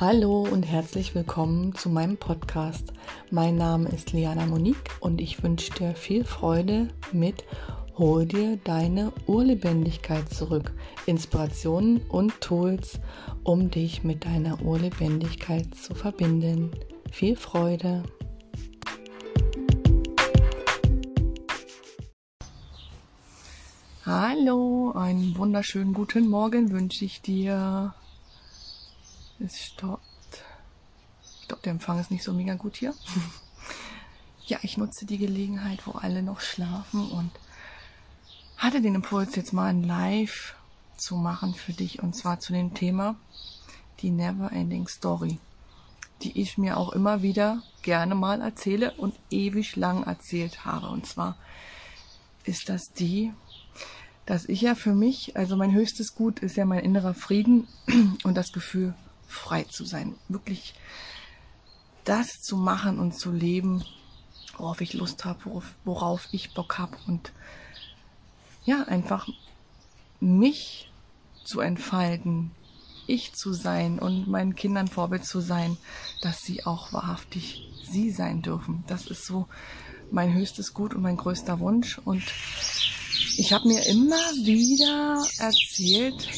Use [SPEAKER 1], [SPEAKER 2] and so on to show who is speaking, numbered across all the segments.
[SPEAKER 1] Hallo und herzlich willkommen zu meinem Podcast. Mein Name ist Liana Monique und ich wünsche dir viel Freude mit Hol dir deine Urlebendigkeit zurück. Inspirationen und Tools, um dich mit deiner Urlebendigkeit zu verbinden. Viel Freude! Hallo, einen wunderschönen guten Morgen wünsche ich dir. Es stoppt. Ich glaube, der Empfang ist nicht so mega gut hier. ja, ich nutze die Gelegenheit, wo alle noch schlafen und hatte den Impuls, jetzt mal ein Live zu machen für dich und zwar zu dem Thema die Never Ending Story, die ich mir auch immer wieder gerne mal erzähle und ewig lang erzählt habe. Und zwar ist das die, dass ich ja für mich, also mein höchstes Gut ist ja mein innerer Frieden und das Gefühl, frei zu sein. Wirklich das zu machen und zu leben, worauf ich Lust habe, worauf, ich Bock habe und ja, einfach mich zu entfalten, ich zu sein und meinen Kindern Vorbild zu sein, dass sie auch wahrhaftig sie sein dürfen. Das ist so mein höchstes Gut und mein größter Wunsch. Und ich habe mir immer wieder erzählt,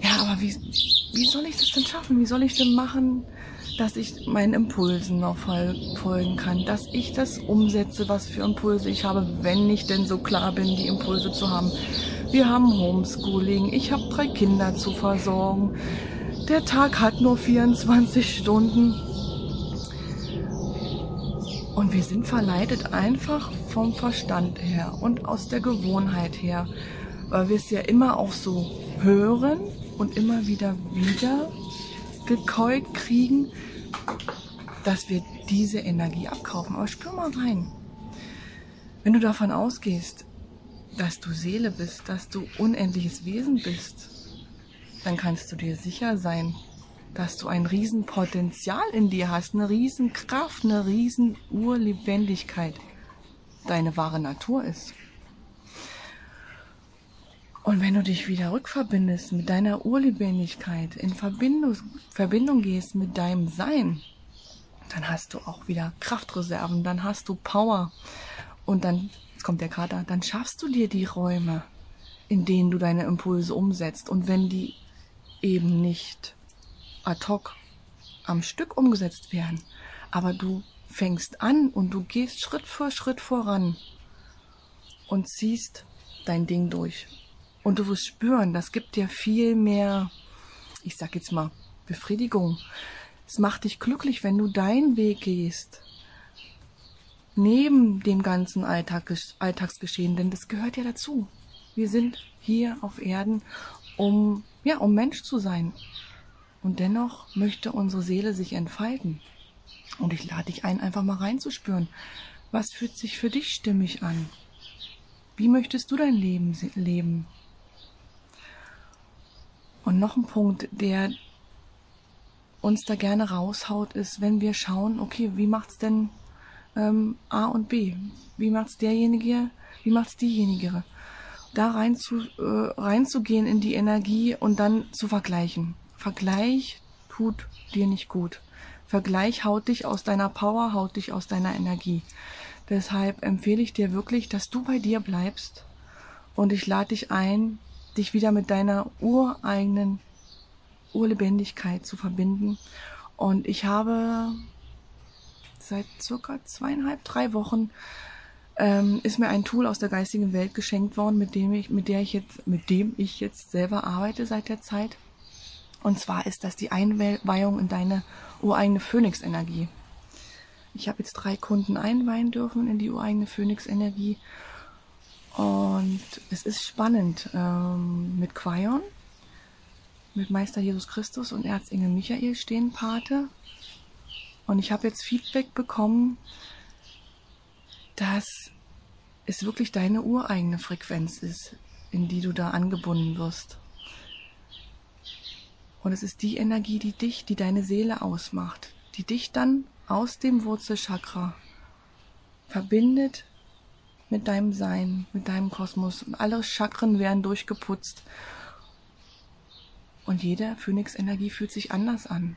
[SPEAKER 1] ja, aber wie, wie soll ich das denn schaffen? Wie soll ich denn machen, dass ich meinen Impulsen noch folgen kann, dass ich das umsetze, was für Impulse ich habe, wenn ich denn so klar bin, die Impulse zu haben. Wir haben Homeschooling, ich habe drei Kinder zu versorgen, der Tag hat nur 24 Stunden. Und wir sind verleitet einfach vom Verstand her und aus der Gewohnheit her, weil wir es ja immer auch so hören und immer wieder wieder gekeult kriegen, dass wir diese Energie abkaufen. Aber spür mal rein. Wenn du davon ausgehst, dass du Seele bist, dass du unendliches Wesen bist, dann kannst du dir sicher sein, dass du ein Riesenpotenzial in dir hast, eine Riesenkraft, eine Riesenurlebendigkeit, deine wahre Natur ist. Und wenn du dich wieder rückverbindest mit deiner Urlebendigkeit, in Verbindung, Verbindung gehst mit deinem Sein, dann hast du auch wieder Kraftreserven, dann hast du Power. Und dann, jetzt kommt der Kater, dann schaffst du dir die Räume, in denen du deine Impulse umsetzt. Und wenn die eben nicht ad hoc am Stück umgesetzt werden, aber du fängst an und du gehst Schritt für Schritt voran und ziehst dein Ding durch und du wirst spüren, das gibt dir viel mehr, ich sag jetzt mal, Befriedigung. Es macht dich glücklich, wenn du deinen Weg gehst. Neben dem ganzen Alltag, Alltagsgeschehen, denn das gehört ja dazu. Wir sind hier auf Erden, um, ja, um Mensch zu sein. Und dennoch möchte unsere Seele sich entfalten. Und ich lade dich ein, einfach mal reinzuspüren. Was fühlt sich für dich stimmig an? Wie möchtest du dein Leben leben? Und noch ein Punkt, der uns da gerne raushaut, ist, wenn wir schauen, okay, wie macht's denn ähm, A und B? Wie macht's derjenige? Wie macht's diejenige? Da rein zu, äh, reinzugehen in die Energie und dann zu vergleichen. Vergleich tut dir nicht gut. Vergleich haut dich aus deiner Power, haut dich aus deiner Energie. Deshalb empfehle ich dir wirklich, dass du bei dir bleibst und ich lade dich ein, dich wieder mit deiner ureigenen Urlebendigkeit zu verbinden. Und ich habe seit circa zweieinhalb, drei Wochen ähm, ist mir ein Tool aus der geistigen Welt geschenkt worden, mit dem ich, mit der ich jetzt, mit dem ich jetzt selber arbeite seit der Zeit. Und zwar ist das die Einweihung in deine ureigene Phönix-Energie. Ich habe jetzt drei Kunden einweihen dürfen in die ureigene Phönix-Energie und es ist spannend ähm, mit Quion, mit Meister Jesus Christus und Erzengel Michael stehen Pate. Und ich habe jetzt Feedback bekommen, dass es wirklich deine ureigene Frequenz ist, in die du da angebunden wirst. Und es ist die Energie, die dich, die deine Seele ausmacht, die dich dann aus dem Wurzelchakra verbindet mit deinem Sein, mit deinem Kosmos. Und alle Chakren werden durchgeputzt. Und jede Phönix-Energie fühlt sich anders an.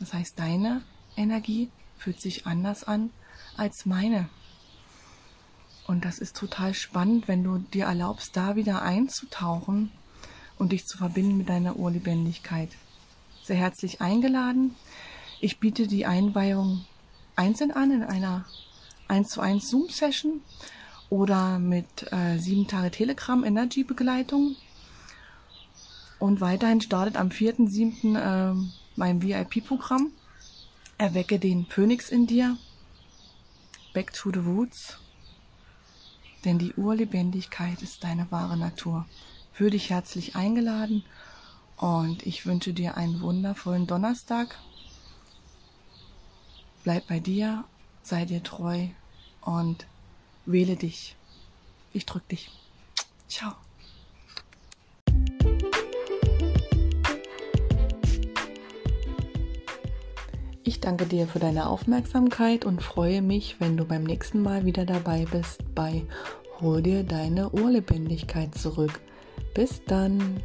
[SPEAKER 1] Das heißt, deine Energie fühlt sich anders an als meine. Und das ist total spannend, wenn du dir erlaubst, da wieder einzutauchen und dich zu verbinden mit deiner Urlebendigkeit. Sehr herzlich eingeladen. Ich biete die Einweihung einzeln an in einer 1 zu 1 Zoom-Session oder mit äh, 7 Tage Telegram Energy Begleitung. Und weiterhin startet am 4.7. Äh, mein VIP-Programm. Erwecke den Phönix in dir. Back to the Roots. Denn die Urlebendigkeit ist deine wahre Natur. Für dich herzlich eingeladen und ich wünsche dir einen wundervollen Donnerstag. Bleib bei dir, sei dir treu und wähle dich. Ich drück dich. Ciao. Ich danke dir für deine Aufmerksamkeit und freue mich, wenn du beim nächsten Mal wieder dabei bist bei Hol dir deine Urlebendigkeit zurück. Bis dann.